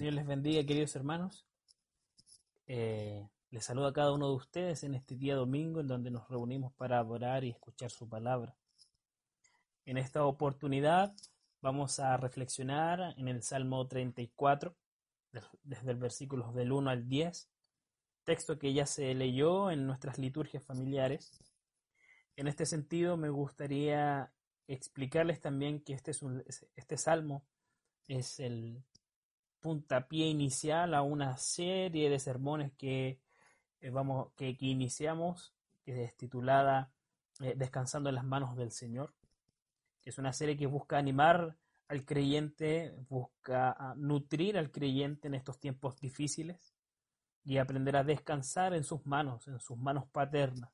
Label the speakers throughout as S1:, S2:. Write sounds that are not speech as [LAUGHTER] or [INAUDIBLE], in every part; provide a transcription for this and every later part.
S1: Señor les bendiga, queridos hermanos. Eh, les saludo a cada uno de ustedes en este día domingo en donde nos reunimos para adorar y escuchar su palabra. En esta oportunidad vamos a reflexionar en el Salmo 34, desde el versículo del 1 al 10, texto que ya se leyó en nuestras liturgias familiares. En este sentido, me gustaría explicarles también que este, este salmo es el puntapié inicial a una serie de sermones que, eh, vamos, que, iniciamos, que es titulada eh, Descansando en las manos del Señor, es una serie que busca animar al creyente, busca ah, nutrir al creyente en estos tiempos difíciles y aprender a descansar en sus manos, en sus manos paternas.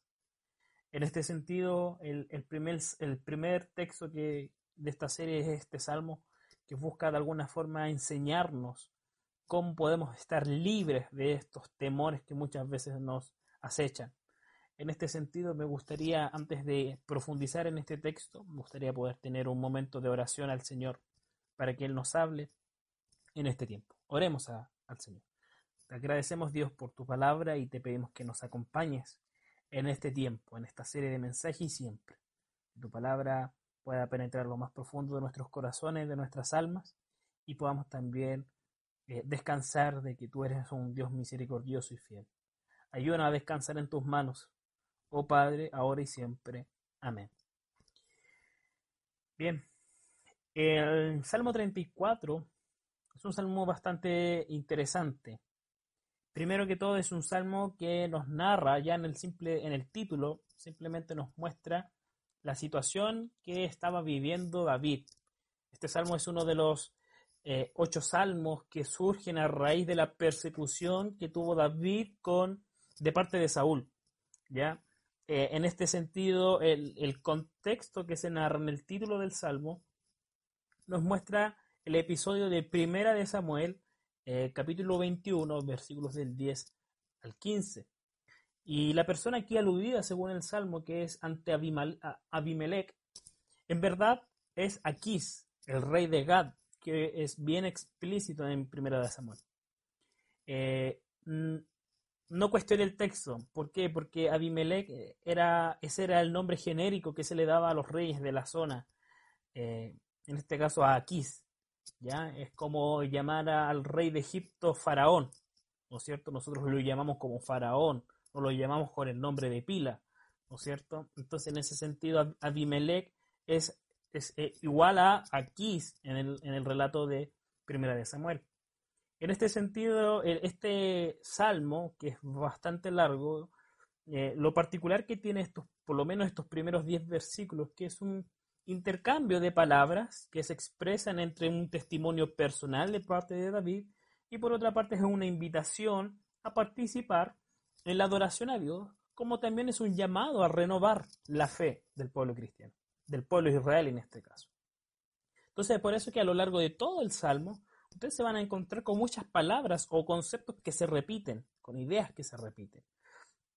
S1: En este sentido, el, primer, el primer texto que, de esta serie es este salmo que busca de alguna forma enseñarnos cómo podemos estar libres de estos temores que muchas veces nos acechan. En este sentido, me gustaría, antes de profundizar en este texto, me gustaría poder tener un momento de oración al Señor para que Él nos hable en este tiempo. Oremos al Señor. Te agradecemos, Dios, por tu palabra y te pedimos que nos acompañes en este tiempo, en esta serie de mensajes y siempre. Tu palabra pueda penetrar lo más profundo de nuestros corazones, de nuestras almas y podamos también eh, descansar de que tú eres un Dios misericordioso y fiel. Ayúdanos a descansar en tus manos, oh Padre, ahora y siempre. Amén. Bien, el Salmo 34 es un salmo bastante interesante. Primero que todo es un salmo que nos narra ya en el simple en el título, simplemente nos muestra la situación que estaba viviendo David. Este salmo es uno de los eh, ocho salmos que surgen a raíz de la persecución que tuvo David con de parte de Saúl. ¿ya? Eh, en este sentido, el, contexto que se narra en el título del salmo nos muestra el episodio de Primera de Samuel, eh, capítulo 21, versículos del 10 al 15. Y la persona aquí aludida, según el Salmo, que es ante Abimelech, en verdad es Aquís, el rey de Gad, que es bien explícito en Primera de Samuel. Eh, no cuestione el texto. ¿Por qué? Porque Abimelech eh, era, ese era el nombre genérico que se le daba a los reyes de la zona. en este caso a Aquís. ¿ya? Es como llamar al rey de Egipto faraón, ¿no es cierto? Nosotros lo llamamos como faraón, lo llamamos con el nombre de pila, ¿no es cierto? Entonces, en ese sentido, Abimelech es, eh, igual a Aquís en el, en el relato de Primera de Samuel. En este sentido, este salmo, que es bastante largo, eh, lo particular que tiene estos, por lo menos estos primeros 10 versículos, que es un intercambio de palabras que se expresan entre un testimonio personal de parte de David y por otra parte es una invitación a participar en la adoración a Dios, como también es un llamado a renovar la fe del pueblo cristiano, del pueblo Israel en este caso. Entonces, por eso que a lo largo de todo el Salmo, ustedes se van a encontrar con muchas palabras o conceptos que se repiten, con ideas que se repiten,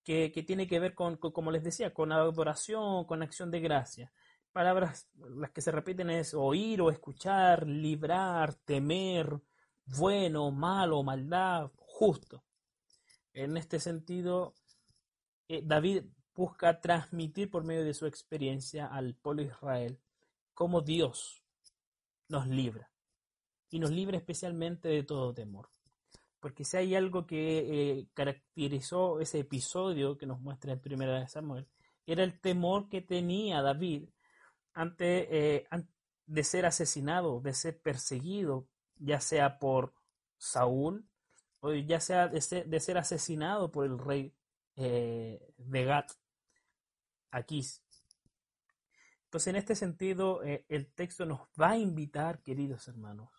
S1: que, que tiene que ver con, como les decía, con adoración, con acción de gracia palabras, las que se repiten es oír o escuchar, librar, temer, bueno, malo, maldad, justo. En este sentido, eh, David busca transmitir por medio de su experiencia al pueblo Israel cómo Dios nos libra. Y nos libra especialmente de todo temor. Porque si hay algo que eh, caracterizó ese episodio que nos muestra en Primera de Samuel, era el temor que tenía David eh, antes de ser asesinado, de ser perseguido, ya sea por Saúl o ya sea de ser, asesinado por el rey eh, de Gat, Aquís. Entonces, en este sentido, eh, el texto nos va a invitar, queridos hermanos,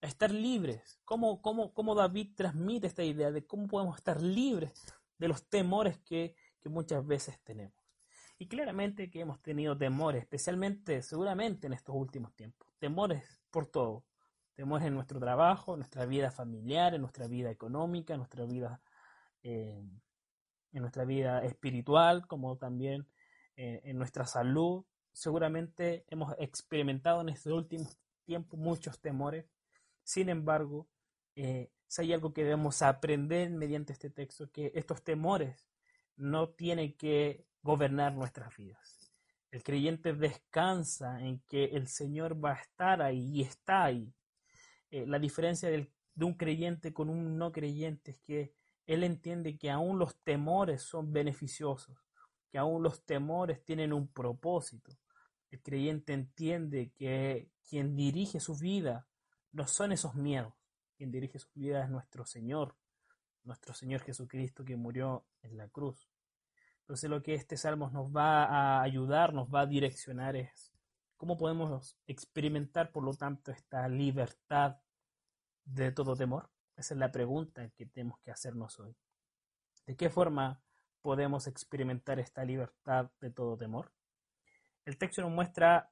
S1: a estar libres. ¿Cómo, cómo, cómo David transmite esta idea de cómo podemos estar libres de los temores que muchas veces tenemos? Y claramente que hemos tenido temores, especialmente, seguramente en estos últimos tiempos. Temores por todo. Temores en nuestro trabajo, en nuestra vida familiar, en nuestra vida económica, en nuestra vida, eh, en nuestra vida espiritual, como también eh, en nuestra salud. Seguramente hemos experimentado en estos últimos tiempos muchos temores. Sin embargo, eh, si hay algo que debemos aprender mediante este texto, que estos temores no tienen que gobernar nuestras vidas. El creyente descansa en que el Señor va a estar ahí y está ahí. Eh, la diferencia de un creyente con un no creyente es que él entiende que aún los temores son beneficiosos, que aún los temores tienen un propósito. El creyente entiende que quien dirige su vida no son esos miedos, quien dirige su vida es nuestro Señor, nuestro Señor Jesucristo que murió en la cruz. Entonces lo que este salmo nos va a ayudar, nos va a direccionar es cómo podemos experimentar, por lo tanto, esta libertad de todo temor. Esa es la pregunta que tenemos que hacernos hoy. ¿De qué forma podemos experimentar esta libertad de todo temor? El texto nos muestra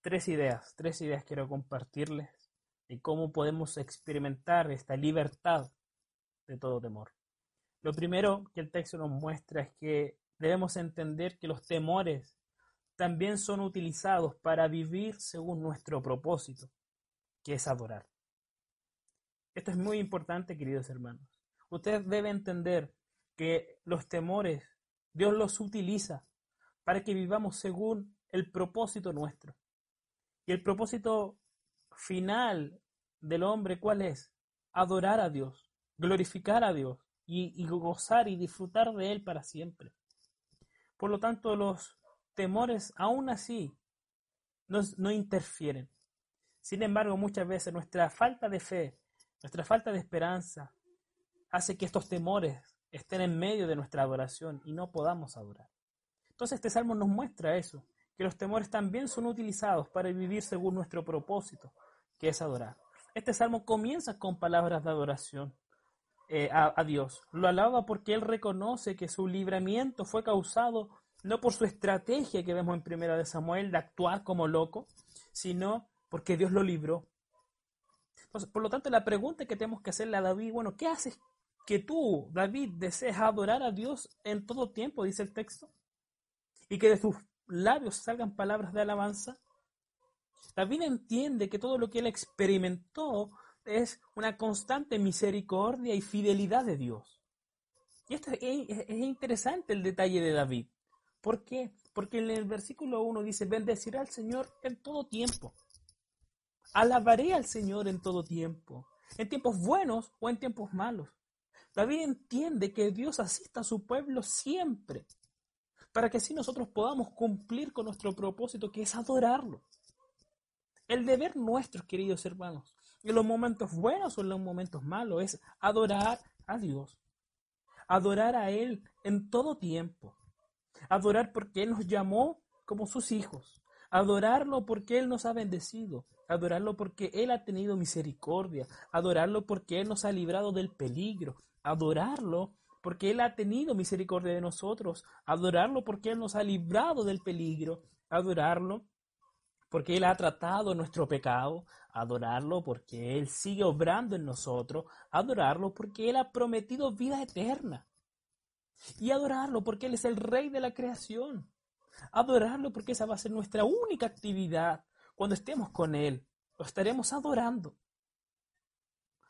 S1: tres ideas, tres ideas quiero compartirles y cómo podemos experimentar esta libertad de todo temor. Lo primero que el texto nos muestra es que debemos entender que los temores también son utilizados para vivir según nuestro propósito, que es adorar. Esto es muy importante, queridos hermanos. Usted debe entender que los temores Dios los utiliza para que vivamos según el propósito nuestro. Y el propósito final del hombre, ¿cuál es? Adorar a Dios, glorificar a Dios y, gozar y disfrutar de Él para siempre. Por lo tanto, los temores aún así no interfieren. Sin embargo, muchas veces nuestra falta de fe, nuestra falta de esperanza, hace que estos temores estén en medio de nuestra adoración y no podamos adorar. Entonces este salmo nos muestra eso, que los temores también son utilizados para vivir según nuestro propósito, que es adorar. Este salmo comienza con palabras de adoración eh, a, Dios. Lo alaba porque él reconoce que su libramiento fue causado no por su estrategia que vemos en Primera de Samuel de actuar como loco, sino porque Dios lo libró. por lo tanto, la pregunta que tenemos que hacerle a David, bueno, ¿qué haces que tú, David, deseas adorar a Dios en todo tiempo, dice el texto? Y que de sus labios salgan palabras de alabanza. David entiende que todo lo que él experimentó es una constante misericordia y fidelidad de Dios. Y esto es, interesante el detalle de David. ¿Por qué? Porque en el versículo 1 dice, bendeciré al Señor en todo tiempo. Alabaré al Señor en todo tiempo, en tiempos buenos o en tiempos malos. David entiende que Dios asista a su pueblo siempre, para que así nosotros podamos cumplir con nuestro propósito, que es adorarlo. El deber nuestro, queridos hermanos, en los momentos buenos o en los momentos malos, es adorar a Dios. Adorar a Él en todo tiempo. Adorar porque Él nos llamó como sus hijos. Adorarlo porque Él nos ha bendecido. Adorarlo porque Él ha tenido misericordia. Adorarlo porque Él nos ha librado del peligro. Adorarlo porque Él ha tenido misericordia de nosotros. Adorarlo porque Él nos ha librado del peligro. Adorarlo porque Él ha tratado nuestro pecado, adorarlo porque Él sigue obrando en nosotros, adorarlo porque Él ha prometido vida eterna. Y adorarlo porque Él es el rey de la creación. Adorarlo porque esa va a ser nuestra única actividad. Cuando estemos con Él, lo estaremos adorando.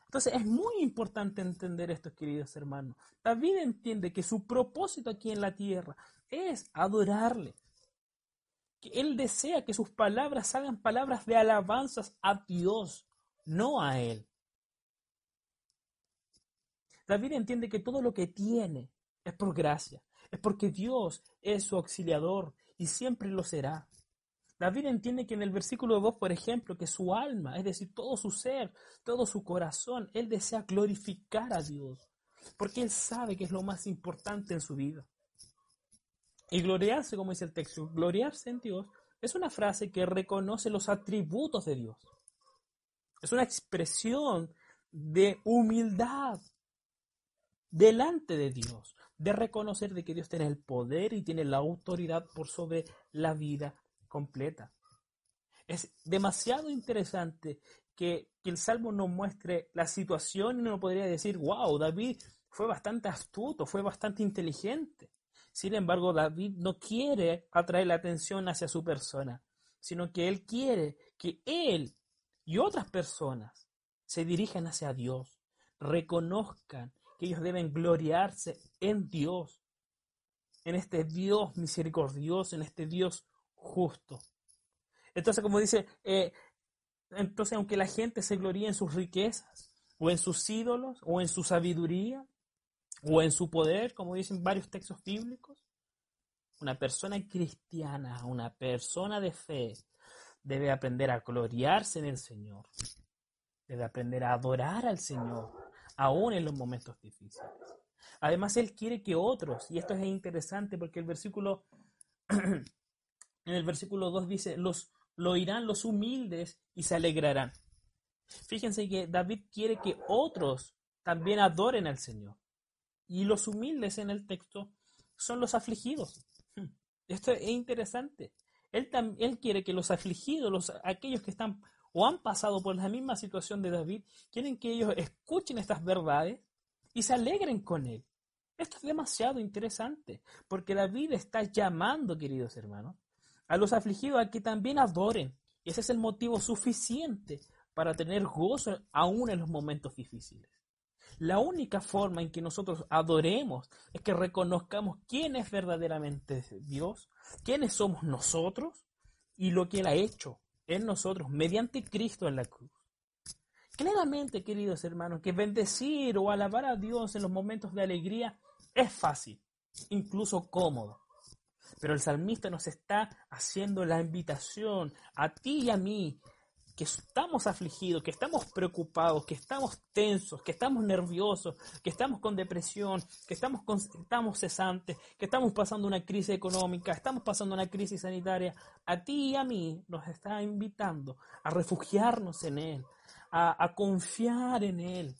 S1: Entonces es muy importante entender esto, queridos hermanos. David entiende que su propósito aquí en la tierra es adorarle que Él desea que sus palabras hagan palabras de alabanzas a Dios, no a Él. David entiende que todo lo que tiene es por gracia, es porque Dios es su auxiliador y siempre lo será. David entiende que en el versículo 2, por ejemplo, que su alma, es decir, todo su ser, todo su corazón, él desea glorificar a Dios, porque él sabe que es lo más importante en su vida. Y gloriarse, como dice el texto, gloriarse en Dios, es una frase que reconoce los atributos de Dios. Es una expresión de humildad delante de Dios, de reconocer de que Dios tiene el poder y tiene la autoridad por sobre la vida completa. Es demasiado interesante que, que el Salmo nos muestre la situación y uno podría decir, wow, David fue bastante astuto, fue bastante inteligente. Sin embargo, David no quiere atraer la atención hacia su persona, sino que él quiere que él y otras personas se dirijan hacia Dios, reconozcan que ellos deben gloriarse en Dios, en este Dios misericordioso, en este Dios justo. Entonces, como dice, eh, entonces aunque la gente se gloríe en sus riquezas, o en sus ídolos, o en su sabiduría, o en su poder, como dicen varios textos bíblicos, una persona cristiana, una persona de fe, debe aprender a gloriarse en el Señor, debe aprender a adorar al Señor, aún en los momentos difíciles. Además, Él quiere que otros, y esto es interesante porque el versículo, [CLEARS THROAT] en el versículo 2 dice, los, lo oirán los humildes y se alegrarán. Fíjense que David quiere que otros también adoren al Señor. Y los humildes en el texto son los afligidos. Esto es interesante. Él, él quiere que los afligidos, los, aquellos que están o han pasado por la misma situación de David, quieren que ellos escuchen estas verdades y se alegren con él. Esto es demasiado interesante, porque David está llamando, queridos hermanos, a los afligidos a que también adoren. Y ese es el motivo suficiente para tener gozo aún en los momentos difíciles. La única forma en que nosotros adoremos es que reconozcamos quién es verdaderamente Dios, quiénes somos nosotros y lo que Él ha hecho en nosotros mediante Cristo en la cruz. Claramente, queridos hermanos, que bendecir o alabar a Dios en los momentos de alegría es fácil, incluso cómodo. Pero el salmista nos está haciendo la invitación a ti y a mí que estamos afligidos, que estamos preocupados, que estamos tensos, que estamos nerviosos, que estamos con depresión, que estamos, estamos cesantes, que estamos pasando una crisis económica, estamos pasando una crisis sanitaria, a ti y a mí nos está invitando a refugiarnos en Él, a, a confiar en Él,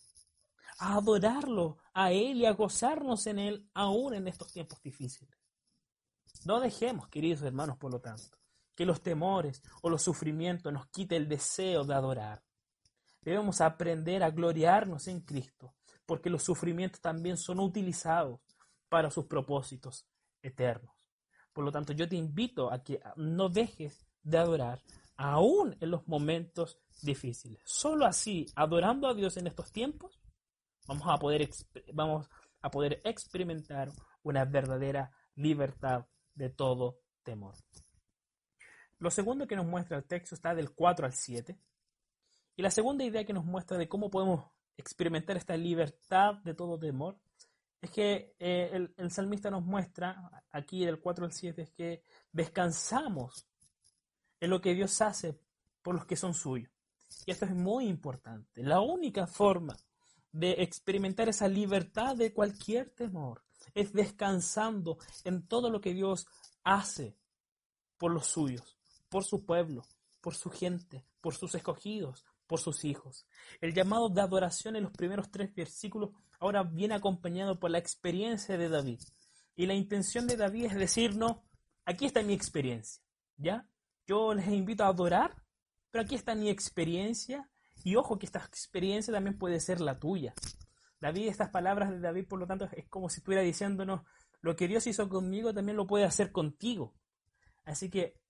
S1: a adorarlo a Él y a gozarnos en Él aún en estos tiempos difíciles. No dejemos, queridos hermanos, por lo tanto, que los temores o los sufrimientos nos quite el deseo de adorar. Debemos aprender a gloriarnos en Cristo, porque los sufrimientos también son utilizados para sus propósitos eternos. Por lo tanto, yo te invito a que no dejes de adorar aún en los momentos difíciles. Solo así, adorando a Dios en estos tiempos, vamos a poder, vamos a poder experimentar una verdadera libertad de todo temor. Lo segundo que nos muestra el texto está del 4 al 7. Y la segunda idea que nos muestra de cómo podemos experimentar esta libertad de todo temor es que eh, el, el, salmista nos muestra aquí del 4 al 7 es que descansamos en lo que Dios hace por los que son suyos. Y esto es muy importante. La única forma de experimentar esa libertad de cualquier temor es descansando en todo lo que Dios hace por los suyos por su pueblo, por su gente, por sus escogidos, por sus hijos. El llamado de adoración en los primeros tres versículos ahora viene acompañado por la experiencia de David. Y la intención de David es decirnos, aquí está mi experiencia, ¿ya? Yo les invito a adorar, pero aquí está mi experiencia. Y ojo que esta experiencia también puede ser la tuya. David, estas palabras de David, por lo tanto, es como si estuviera diciéndonos, lo que Dios hizo conmigo también lo puede hacer contigo. Así que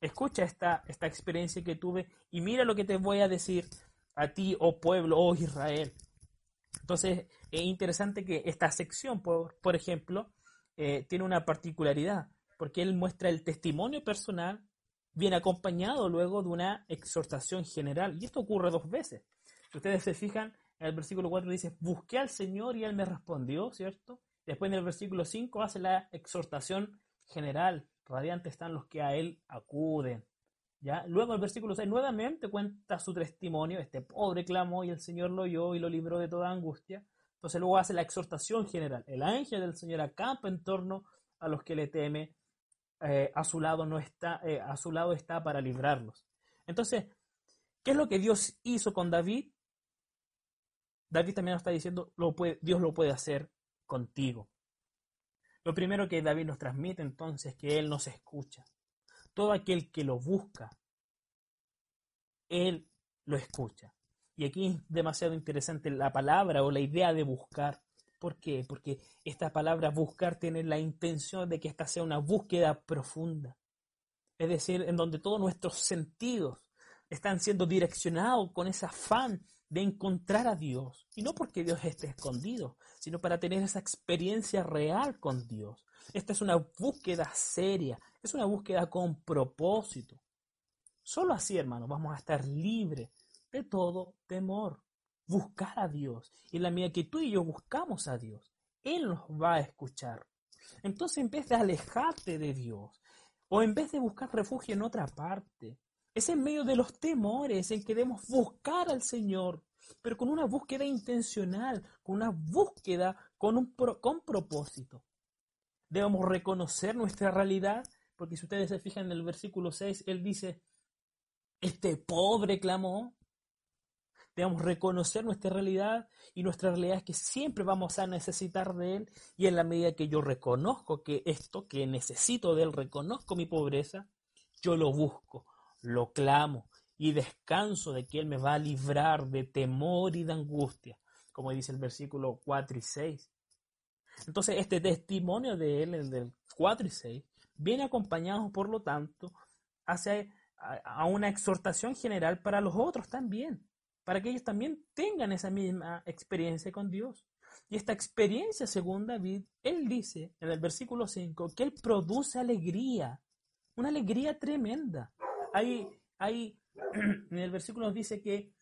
S1: escucha esta, esta experiencia que tuve y mira lo que te voy a decir a ti, oh pueblo, oh Israel. Entonces, es interesante que esta sección, por, por ejemplo, eh, tiene una particularidad, porque él muestra el testimonio personal, viene acompañado luego de una exhortación general. Y esto ocurre dos veces. Si ustedes se fijan, en el versículo 4 dice, busqué al Señor y Él me respondió, ¿cierto? Después en el versículo 5 hace la exhortación general radiantes están los que a él acuden. ¿Ya? Luego el versículo 6 nuevamente cuenta su testimonio, este pobre clamó y el Señor lo oyó y lo libró de toda angustia. Entonces luego hace la exhortación general. El ángel del Señor acampa en torno a los que le teme, eh, a su lado no está, eh, a su lado está para librarlos. Entonces, ¿qué es lo que Dios hizo con David? David también nos está diciendo, Dios lo puede hacer contigo. Lo primero que David nos transmite entonces es que Él nos escucha. Todo aquel que lo busca, Él lo escucha. Y aquí es demasiado interesante la palabra o la idea de buscar. ¿Por qué? Porque esta palabra buscar tiene la intención de que esta sea una búsqueda profunda. Es decir, en donde todos nuestros sentidos están siendo direccionados con ese afán de encontrar a Dios. Y no porque Dios esté escondido, sino para tener esa experiencia real con Dios. Esta es una búsqueda seria, es una búsqueda con propósito. Solo así, hermanos, vamos a estar libres de todo temor. Buscar a Dios. Y la medida que tú y yo buscamos a Dios, Él nos va a escuchar. Entonces, en vez de alejarte de Dios, o en vez de buscar refugio en otra parte, es en medio de los temores en que debemos buscar al Señor, pero con una búsqueda intencional, con una búsqueda con un con propósito. Debemos reconocer nuestra realidad, porque si ustedes se fijan en el versículo 6, él dice, este pobre clamó. Debemos reconocer nuestra realidad y nuestra realidad es que siempre vamos a necesitar de Él y en la medida que yo reconozco que esto que necesito de Él, reconozco mi pobreza, yo lo busco, lo clamo y descanso de que Él me va a librar de temor y de angustia, como dice el versículo 4 y 6. Entonces, este testimonio de Él, el del 4 y 6, viene acompañado, por lo tanto, hacia a una exhortación general para los otros también, para que ellos también tengan esa misma experiencia con Dios. Y esta experiencia, según David, él dice en el versículo 5 que él produce alegría, una alegría tremenda. Hay, hay, [CLEARS THROAT] en el versículo dice que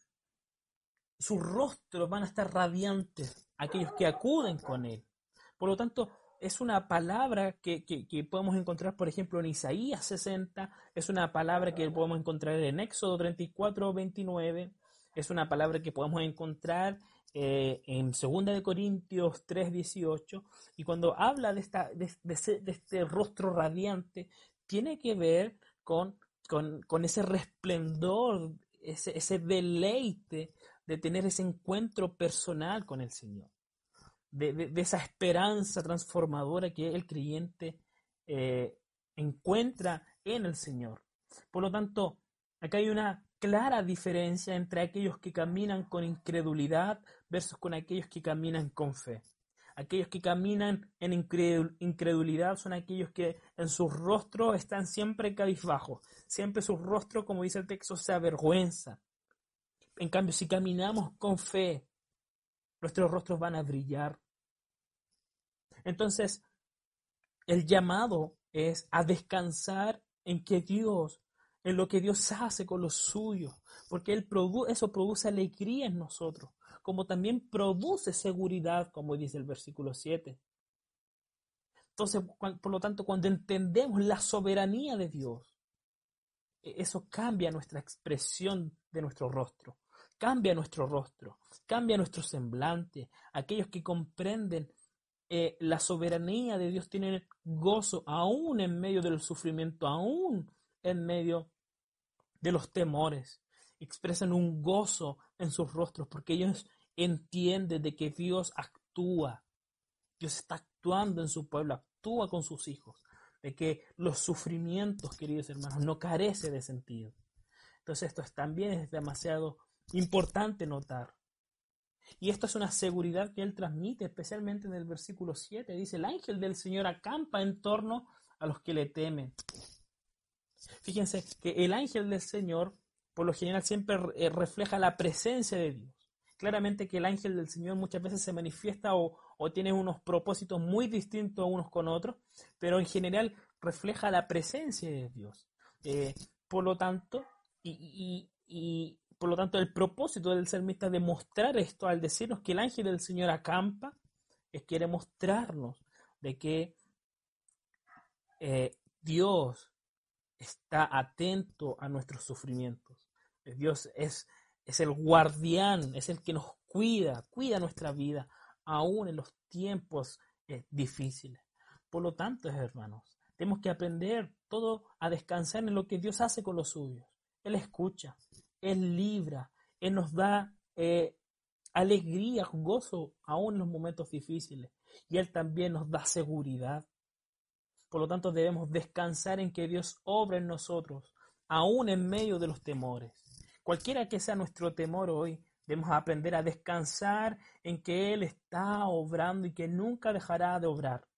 S1: sus rostros van a estar radiantes, aquellos que acuden con él. Por lo tanto, es una palabra que, que, podemos encontrar, por ejemplo, en Isaías 60, es una palabra que podemos encontrar en Éxodo 34, 29, es una palabra que podemos encontrar eh, en 2 de Corintios 3, 18, y cuando habla de, esta, de este rostro radiante, tiene que ver con con, ese resplendor, ese, ese, deleite de tener ese encuentro personal con el Señor, de, esa esperanza transformadora que el creyente eh, encuentra en el Señor. Por lo tanto, acá hay una clara diferencia entre aquellos que caminan con incredulidad versus con aquellos que caminan con fe. Aquellos que caminan en incredulidad son aquellos que en sus rostros están siempre cabizbajos. Siempre su rostro, como dice el texto, se avergüenza. En cambio, si caminamos con fe, nuestros rostros van a brillar. Entonces, el llamado es a descansar en que Dios, en lo que Dios hace con los suyos, porque eso produce alegría en nosotros como también produce seguridad, como dice el versículo 7. Entonces, por lo tanto, cuando entendemos la soberanía de Dios, e-, eso cambia nuestra expresión de nuestro rostro, cambia nuestro rostro, cambia nuestro semblante. Aquellos que comprenden eh, la soberanía de Dios tienen gozo aún en medio del sufrimiento, aún en medio de los temores. Expresan un gozo en sus rostros porque ellos entiende de que Dios actúa. Dios está actuando en su pueblo, actúa con sus hijos. De que los sufrimientos, queridos hermanos, no carece de sentido. Entonces esto también es demasiado importante notar. Y esto es una seguridad que él transmite, especialmente en el versículo 7. Dice, el ángel del Señor acampa en torno a los que le temen. Fíjense que el ángel del Señor, por lo general, siempre eh, refleja la presencia de Dios claramente que el ángel del Señor muchas veces se manifiesta o, tiene unos propósitos muy distintos unos con otros, pero en general refleja la presencia de Dios. Eh, por lo tanto, y, por lo tanto el propósito del salmista de mostrar esto al decirnos que el ángel del Señor acampa, es quiere mostrarnos de que eh, Dios está atento a nuestros sufrimientos. Dios es es el guardián, es el que nos cuida, cuida nuestra vida, aún en los tiempos eh, difíciles. Por lo tanto, hermanos, tenemos que aprender todo a descansar en lo que Dios hace con los suyos. Él escucha, Él libra, Él nos da eh, alegría, gozo, aún en los momentos difíciles. Y Él también nos da seguridad. Por lo tanto, debemos descansar en que Dios obra en nosotros, aún en medio de los temores. Cualquiera que sea nuestro temor hoy, debemos aprender a descansar en que Él está obrando y que nunca dejará de obrar.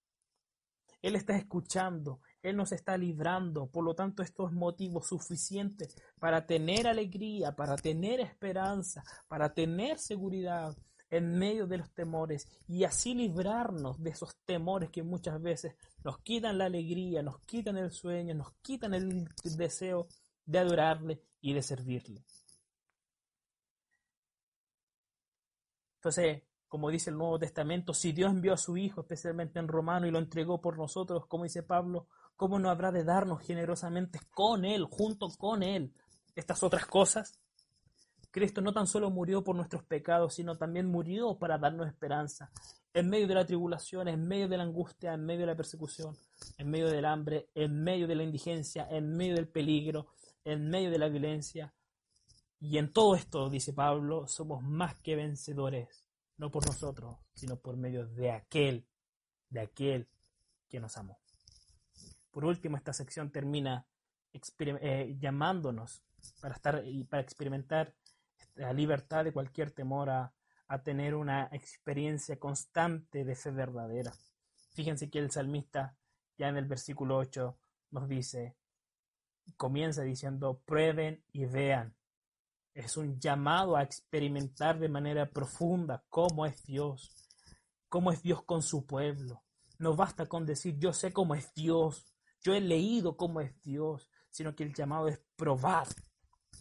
S1: Él está escuchando, Él nos está librando. Por lo tanto, esto es motivo suficiente para tener alegría, para tener esperanza, para tener seguridad en medio de los temores y así librarnos de esos temores que muchas veces nos quitan la alegría, nos quitan el sueño, nos quitan el deseo de adorarle y de servirle. Entonces, como dice el Nuevo Testamento, si Dios envió a su Hijo, especialmente en Romano, y lo entregó por nosotros, como dice Pablo, ¿cómo no habrá de darnos generosamente con Él, junto con Él, estas otras cosas? Cristo no tan solo murió por nuestros pecados, sino también murió para darnos esperanza. En medio de la tribulación, en medio de la angustia, en medio de la persecución, en medio del hambre, en medio de la indigencia, en medio del peligro, en medio de la violencia. Y en todo esto, dice Pablo, somos más que vencedores no por nosotros, sino por medio de aquel, de aquel que nos amó. Por último, esta sección termina eh, llamándonos para estar y para experimentar la libertad de cualquier temor a, a tener una experiencia constante de fe verdadera. Fíjense que el salmista ya en el versículo 8 nos dice, comienza diciendo, prueben y vean es un llamado a experimentar de manera profunda cómo es Dios, cómo es Dios con su pueblo. No basta con decir yo sé cómo es Dios, yo he leído cómo es Dios, sino que el llamado es probar,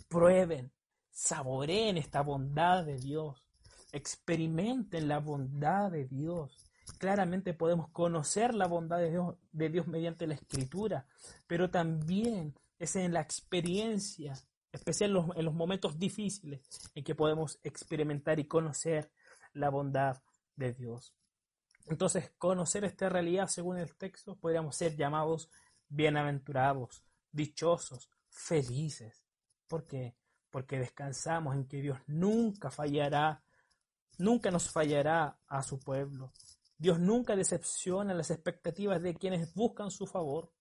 S1: prueben, saboreen esta bondad de Dios, experimenten la bondad de Dios. Claramente podemos conocer la bondad de Dios, de Dios mediante la escritura, pero también es en la experiencia especial en los, momentos difíciles en que podemos experimentar y conocer la bondad de Dios. Entonces, conocer esta realidad según el texto, podríamos ser llamados bienaventurados, dichosos, felices. ¿Por qué? Porque descansamos en que Dios nunca fallará, nunca nos fallará a su pueblo. Dios nunca decepciona las expectativas de quienes buscan su favor.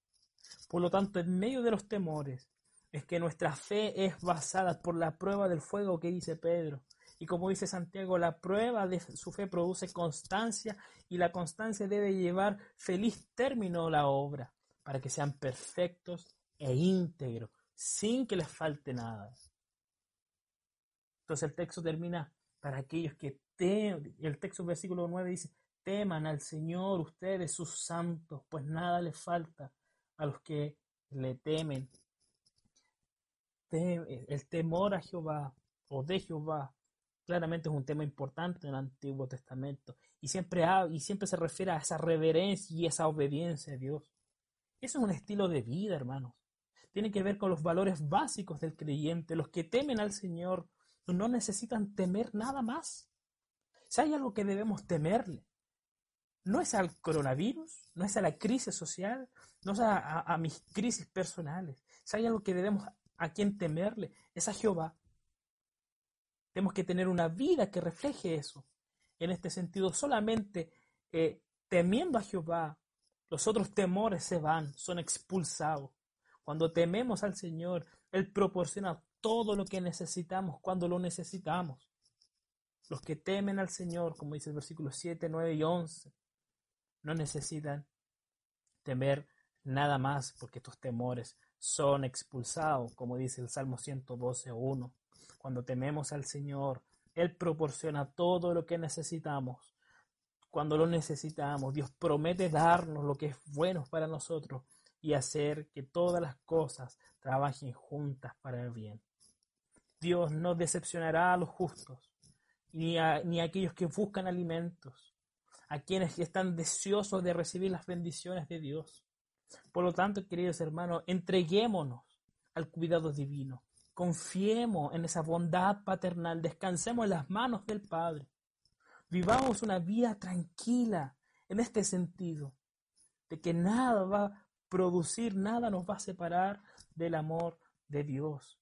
S1: Por lo tanto, en medio de los temores, es que nuestra fe es basada por la prueba del fuego que dice Pedro. Y como dice Santiago, la prueba de su fe produce constancia y la constancia debe llevar feliz término la obra para que sean perfectos e íntegros, sin que les falte nada. Entonces el texto termina para aquellos que temen, el texto versículo 9 dice, teman al Señor ustedes sus santos, pues nada les falta a los que le temen el temor a Jehová o de Jehová claramente es un tema importante en el Antiguo Testamento y siempre, y siempre se refiere a esa reverencia y esa obediencia a Dios. Eso es un estilo de vida, hermanos. Tiene que ver con los valores básicos del creyente. Los que temen al Señor no necesitan temer nada más. Si hay algo que debemos temerle, no es al coronavirus, no es a la crisis social, no es a, mis crisis personales. Si hay algo que debemos a quien temerle, es a Jehová. Tenemos que tener una vida que refleje eso. En este sentido, solamente eh, temiendo a Jehová, los otros temores se van, son expulsados. Cuando tememos al Señor, Él proporciona todo lo que necesitamos cuando lo necesitamos. Los que temen al Señor, como dice el versículo 7, 9 y 11, no necesitan temer nada más porque tus temores son expulsados, como dice el Salmo 112.1. Cuando tememos al Señor, Él proporciona todo lo que necesitamos. Cuando lo necesitamos, Dios promete darnos lo que es bueno para nosotros y hacer que todas las cosas trabajen juntas para el bien. Dios no decepcionará a los justos, ni a, ni a aquellos que buscan alimentos, a quienes están deseosos de recibir las bendiciones de Dios. Por lo tanto, queridos hermanos, entreguémonos al cuidado divino. Confiemos en esa bondad paternal, descansemos en las manos del Padre. Vivamos una vida tranquila en este sentido, de que nada va a producir, nada nos va a separar del amor de Dios.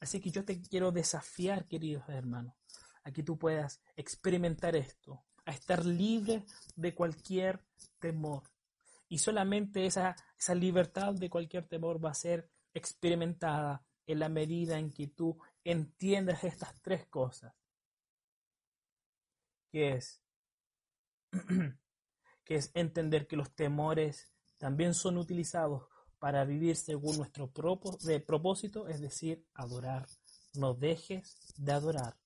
S1: Así que yo te quiero desafiar, queridos hermanos, a que tú puedas experimentar esto, a estar libre de cualquier temor, y solamente esa, esa libertad de cualquier temor va a ser experimentada en la medida en que tú entiendas estas tres cosas. Que es, [CLEARS THROAT] que es entender que los temores también son utilizados para vivir según nuestro propósito, es decir, adorar. No dejes de adorar,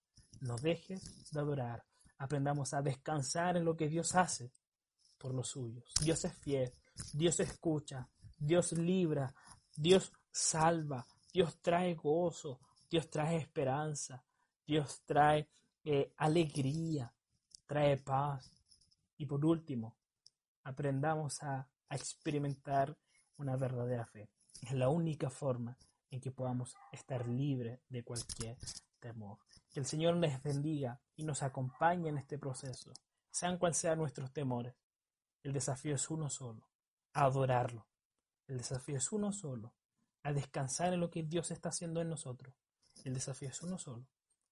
S1: no dejes de adorar. Aprendamos a descansar en lo que Dios hace por los suyos. Dios es fiel, Dios escucha, Dios libra, Dios salva, Dios trae gozo, Dios trae esperanza, Dios trae eh, alegría, trae paz. Y por último, aprendamos a, a experimentar una verdadera fe. Es la única forma en que podamos estar libres de cualquier temor. Que el Señor les bendiga y nos acompañe en este proceso, sean cuales sean nuestros temores. El desafío es uno solo, adorarlo. El desafío es uno solo, a descansar en lo que Dios está haciendo en nosotros. El desafío es uno solo,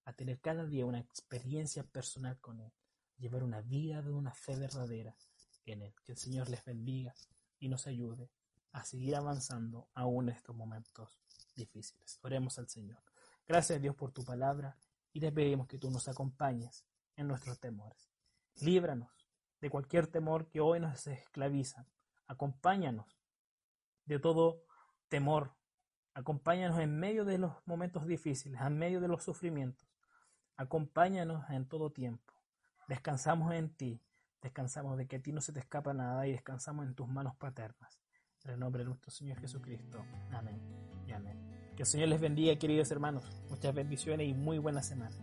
S1: a tener cada día una experiencia personal con Él, llevar una vida de una fe verdadera en Él. Que el Señor les bendiga y nos ayude a seguir avanzando aún en estos momentos difíciles. Oremos al Señor. Gracias Dios por tu palabra y te pedimos que tú nos acompañes en nuestros temores. Líbranos de cualquier temor que hoy nos esclaviza. Acompáñanos de todo temor. Acompáñanos en medio de los momentos difíciles, en medio de los sufrimientos. Acompáñanos en todo tiempo. Descansamos en ti. Descansamos de que a ti no se te escapa nada y descansamos en tus manos paternas. En el nombre de nuestro Señor Jesucristo. Amén y amén. Que el Señor les bendiga, queridos hermanos. Muchas bendiciones y muy buena semana.